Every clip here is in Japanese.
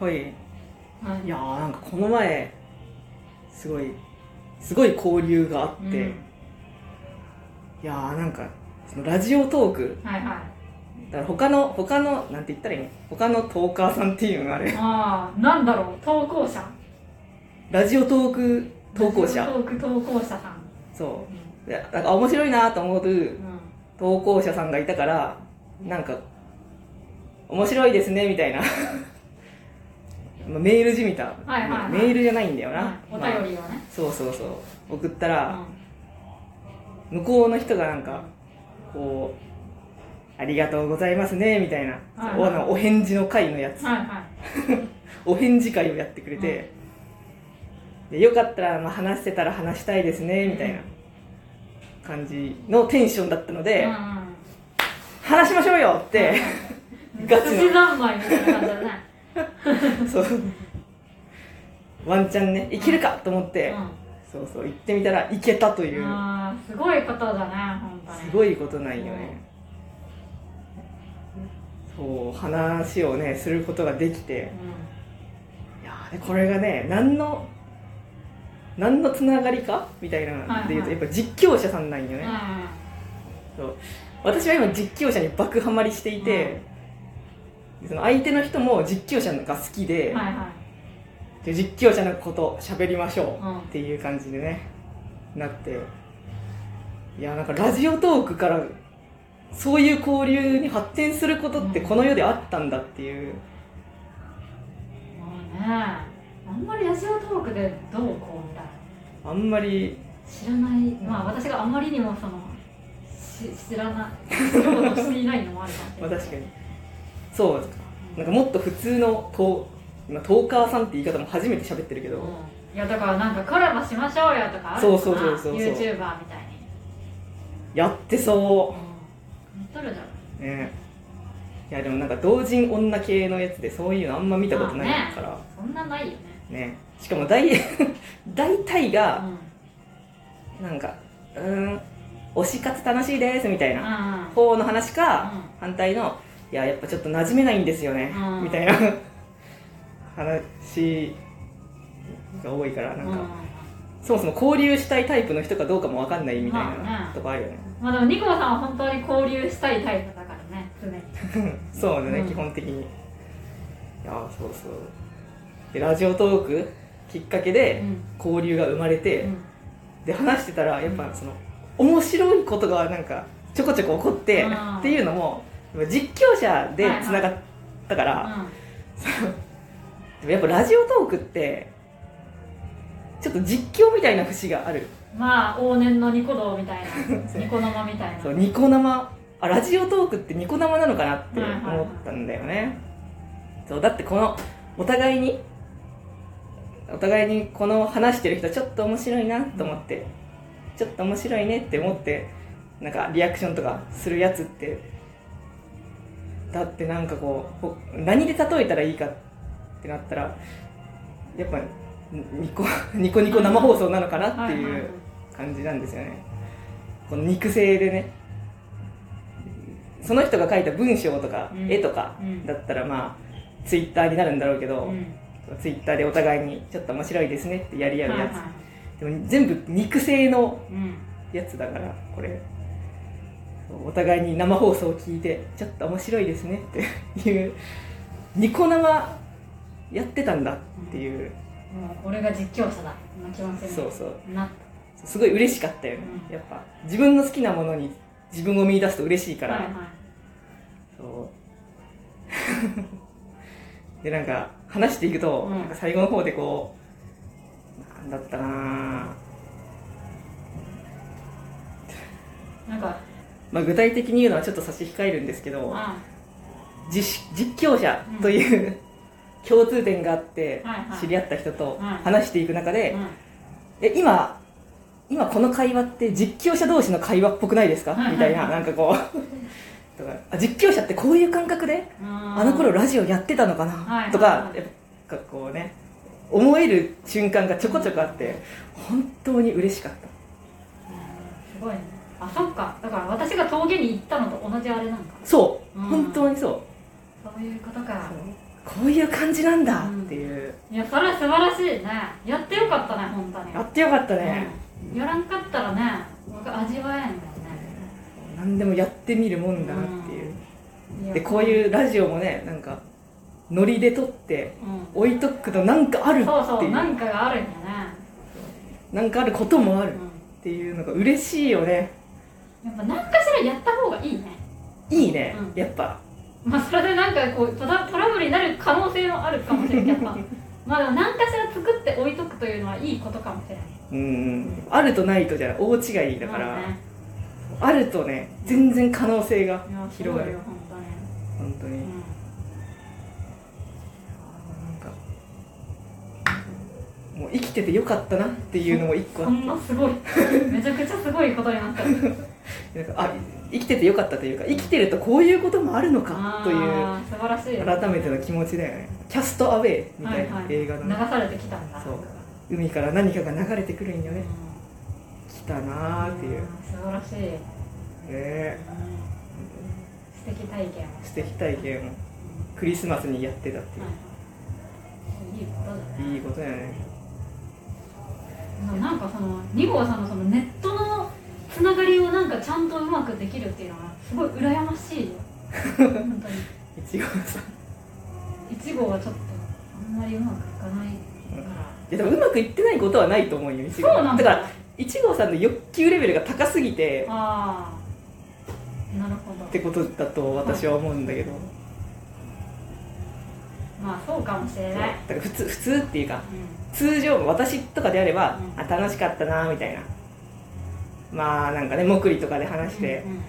はい。はい。いやーなんかこの前すごいすごい交流があって、うん。いやーなんかそのラジオトーク。はいはい。だから他の他のなんて言ったらいいの？他のトーカーさんっていうのがあれ。ああなんだろう投稿者。ラジオトーク投稿者。トーク投稿者さん。そう。でなんか面白いなと思ううん、うん投稿者さんがいたからなんか面白いですねみたいな。まあメールじみた、はいはいはい。メールじゃないんだよな、はい。おまあ便りをね、そうそうそう。送ったら、う向こうの人がなんかこう「ありがとうございますね」みたいな、はいおあのお返事の会のやつ、んはいはい。お返事会をやってくれて、でよかったら、まあ、話せたら話したいですねみたいな感じのテンションだったので、うん話しましょうよって、うん、ガチの。寿司三昧みたいな感じだね そう。ワンチャンねいけるかと思って、うそうそう行ってみたらいけたという、すごいことだね本当に。すごいことなんよね、そう話をねすることができて。ういやーでこれがね何の何のつながりか？みたいなので言うと、はいはい。やっぱ実況者さんなんよね、そう。私は今実況者に爆ハマりしていて、その相手の人も実況者が好きで、はいはい。で実況者のこと喋りましょうんうっていう感じでねなって。いやなんかラジオトークからそういう交流に発展することってこの世であったんだっていう、もうね。あんまりラジオトークでどうこうみたいな。あんまり。知らない。まあ私があまりにもそのし知らない。知ろうとしていないのもあるかもしれない。まあ確かにそう。なんかもっと普通のトー今トーカーさんって言い方も初めて喋ってるけど、うん。いやだからなんかコラボしましょうよとかあるのかな？そうそうそうそうそう。YouTuber みたいに、やってそう。ん、やっとるじゃんうね。いやでもなんか同人女系のやつでそういうのあんま見たことないから、そんなないよね。ね。しかも大 大体がうん。なんかうーん推し活楽しいですみたいなうん方の話か、反対のいややっぱちょっと馴染めないんですよね、うん。みたいな。話が多いからなんか、うん。そもそも交流したいタイプの人かどうかも分かんないみたいなとこあるよね、まあでもニコさんは本当に交流したいタイプだからね常に。そうだね、うん。基本的に。いやそうそう。でラジオトークきっかけでうん。交流が生まれて、うん。で話してたらやっぱその面白いことがなんかちょこちょこ起こってうん。っていうのも実況者でつながったから、でも やっぱラジオトークってちょっと実況みたいな節がある。うんまあ往年のニコ動みたいな ニコ生みたいな。そうニコ生。あラジオトークってニコ生なのかなってはいはいはい。思ったんだよね、そうだってこのお互いにお互いにこの話してる人ちょっと面白いなと思って、ちょっと面白いねって思ってなんかリアクションとかするやつってだってなんかこうほ何で例えたらいいかってなったらやっぱニコ ニコニコ生放送なのかなってはいう感じなんですよね。この肉声でね。その人が書いた文章とかうん。絵とかうん。だったらまあツイッターになるんだろうけど、うん。ツイッターでお互いにちょっと面白いですねってやり合うやつ、でも全部肉声のうん。やつだからこれお互いに生放送を聞いてちょっと面白いですねっていうニコ生やってたんだっていう、もう俺が実況者だ。な気持ちに。そうそう。すごい嬉しかったよね、うん。やっぱ。自分の好きなものに自分を見出すと嬉しいから、たはいはい。そう。でなんか話していくと、うん。なんか最後の方でこうなんだったかななんかまあ具体的に言うのはちょっと差し控えるんですけどあ実実況者という、共通点があって知り合った人とうん。話していく中で、うん。え今今この会話って実況者同士の会話っぽくないですか、みたいななんかこう。とかあ実況者ってこういう感覚でああの頃ラジオやってたのかな、とかはいやっぱこうね思える瞬間がちょこちょこあって本当に嬉しかった。すごいねあそっか。だから私が峠に行ったのと同じあれなんかそう、うん。本当にそう。そういうことか。こういう感じなんだっていう、いやそれは素晴らしいね。やってよかったね本当に。やってよかったね、うん。やらんかったらね僕味わえんもんね。何でもやってみるもんだなっていう、いやでこういうラジオもねなんかノリで撮ってうん。置いとくとなんかあるっていう。そうそうなんかがあるんだね。なんかあることもあるっうんていうのが嬉しいよねやっぱ何かしらやった方がいいね。いいね、うん。やっぱ。まあそれでなんかこうトラトラブルになる可能性もあるかもしれん。けどさまあでも何かしら作って置いとくというのはいいことかもしれない。うんあるとないとじゃ大違いだから、まあね。あるとね全然可能性がいやす広がる。よ本当に。本当に、うん。なんかもう生きててよかったなっていうのも一個あこっんなすごい。めちゃくちゃすごいことになったあ生きててよかったというか生きてるとこういうこともあるのかという素晴らしい。改めての気持ちだよね。キャストアウェイみたいなはいはい。映画のね、流されてきたんだ。そう。海から何かが流れてくるんよね。う来たなーっていう、ん素晴らしい、うんね。素敵体験を。素敵体験を。クリスマスにやってたっていう、い。いことだね。いいことやね。なんかその2号さんのそのネットのつながりをなんかちゃんとうまくできるっていうのはすごい羨ましいよ。本当に。いちごさん。1号はちょっとあんまりうまくいかないから。いやでもうまくいってないことはないと思うよいちごそうなんだだからいちごさんの欲求レベルが高すぎて。ああ。なるほど。ってことだと私は思うんだけど、まあそうかもしれない。だから普通普通っていうかう通常私とかであれば、うん。あ楽しかったなみたいなまあなんかねもくりとかで話して、んうん。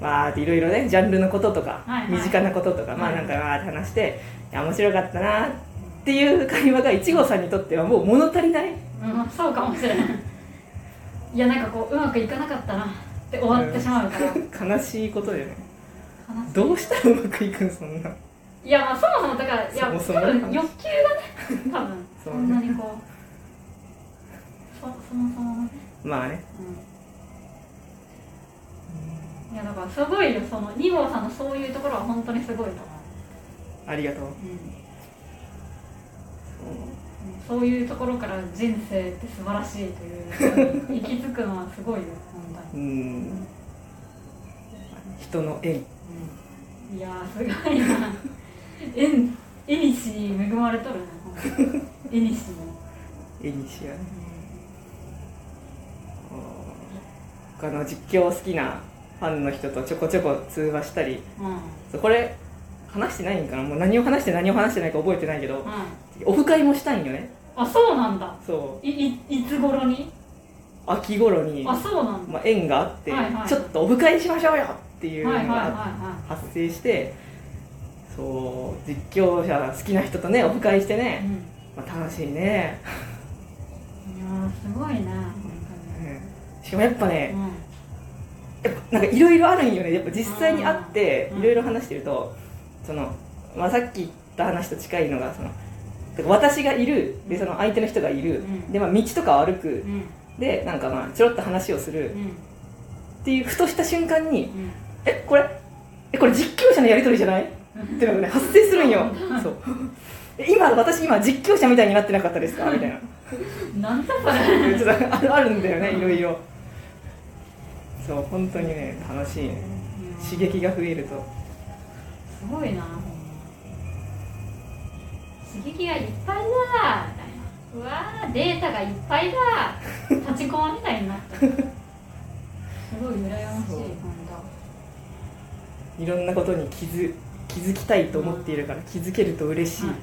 まあいろいろねジャンルのこととか、身近なこととか、まあはいなんかわーって話していや面白かったなっていう会話がいちごさんにとってはもう物足りない？うん、そうかもしれない。いやなんかこううまくいかなかったなって終わってしまうから、悲しいことだよね。どうしたらうまくいくんそんな？いやまあそもそもだからいやそも多分欲求がね多分。そんなにこうそそもそもね、まあね。うん、いやだからすごいよその2号さんのそういうところは本当にすごいと思う、ありがとう。うん。そう。いうところから人生って素晴らしいという行き着くのはすごいよ本当に。うん。人の縁。いやーすごいな。縁絵にしに恵まれとるねほんと絵にしに、絵にしやね他の実況好きなファンの人とちょこちょこ通話したりうん。そうこれ話してないんかな？もう何を話して何を話してないか覚えてないけどうん、オフ会もしたいんよね。あそうなんだ。そう。いいいつ頃に？秋頃に、あそうなんだ。まあ、縁があって、はいはい。ちょっとオフ会しましょうよっていうのはいはいはいがは発生してそう実況者好きな人とねオフ会してい、ね、うん、まあ、楽しいね、いやーすごいねうんしかもやっぱね、本やっぱなんかいろいろあるんよね。やっぱ実際に会ってうん。いろいろ話してるとその、まあ、さっき言った話と近いのがその私がいるでその相手の人がいる、うん。で、まあ、道とかを歩く。でなんかまあちょろっと話をする。うん。っていうふとした瞬間にうん「えこれえこれ実況者のやり取りじゃない?」っていうのがね発生するんよ。そう。え今私今実況者みたいになってなかったですか？みたいな。なんだそれ あるんだよねいろいろそう本当にね楽しいね。刺激が増えると。すごいな刺激がいっぱいだみたいな。うわーデータがいっぱいだ立ちコマみたいになったすごい羨ましいそう。本いろんなことに気づ気づきたいと思っているから気づけると嬉しい、当はい。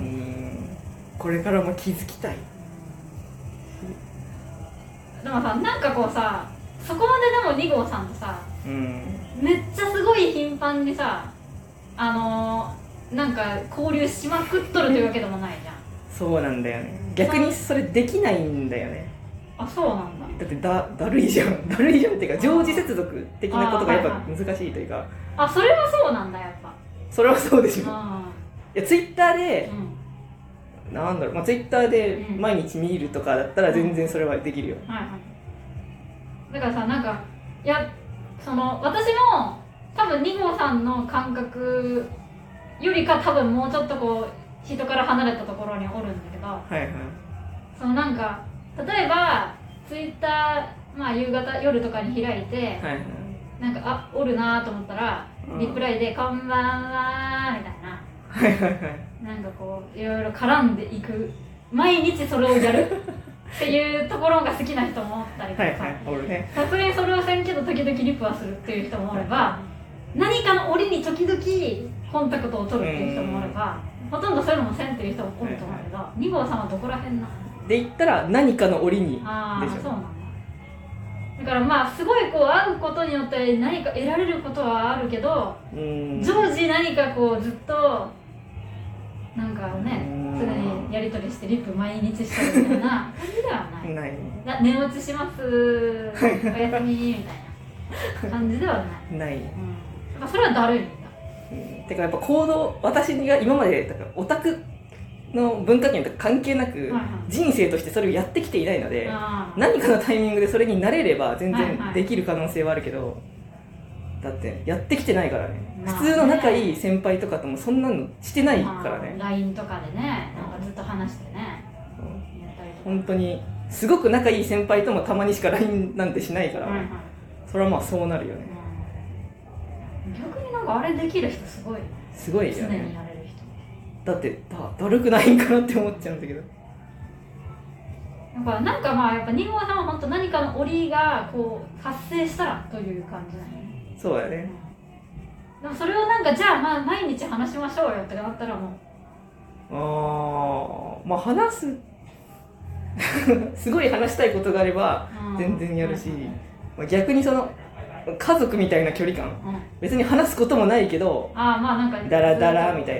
ういん。これからも気づきたいでもさなんかこうさそこまででも2号さんとさうん。めっちゃすごい頻繁にさあのー、なんか交流しまくっとるというわけでもないじゃん。そうなんだよね。逆にそれできないんだよね。あそうなんだ。だってだだるいじゃん。だるいじゃんっていうか常時接続的なことがやっぱ難しいというか。あそれはそうなんだやっぱ。それはそうでしょ。あいやツイッターでーうんなんだろう、まあ、ツイッターでうん。毎日見るとかだったら全然それはできるよ。はいはい。だからさなんかいやその私も多分2号さんの感覚よりか多分もうちょっとこう人から離れたところにおるんだけどはいはい。そのなんか例えばツイッターまあ夕方夜とかに開いてはいはい。なんかあおるなと思ったらうん。リプライで「こんばんは」みたいなはいはいはい。なんかこういろいろ絡んでいく。毎日それをやる。っていうところが好きな人もおったりとか、はいはいおるね。さすがにそれはせんけど時々リプはするっていう人もおれば何かの折に時々コンタクトを取るっていう人もおればほとんどそういうのもせんっていう人もおると思うけど2号さんはどこら辺なの？で言ったら何かの折に。ああでしょ。そうなんだ。だからまあすごいこう会うことによって何か得られることはあるけどうん。常時何かこうずっとなんかねうん。常にやり取りしてリップ毎日してるみたいな感じではない。ない。な寝落ちします。おやすみみたいな感じではない、ない、うん、やっぱそれはだるいんだ。うん、てかやっぱ行動私が今までだからオタクの文化圏とか関係なく、人生としてそれをやってきていないので何かのタイミングでそれになれれば全然できる可能性はあるけど、だってやってきてないからね、まあね。普通の仲いい先輩とかともそんなのしてないからね、まあ LINE とかでねなんかずっと話してね。う。んやったりとか。本当にすごく仲いい先輩ともたまにしか LINE なんてしないから、はいはい。それはまあそうなるよね。うん。逆になんかあれできる人すごいね。すごい常によねやれる人。だってだだるくないんかなって思っちゃうんだけど。やっぱなんかまあやっぱ新郷さんは本当何かの折がこう発生したらという感じなんよねそうだよね。でもそれをなんかじゃあまあ毎日話しましょうよってなったらもあーまあ話す。すごい話したいことがあればう、うん。全然やるしまあ逆にその家族みたいな距離感。うん。別に話すこともないけどああまあなんかダラダラみたい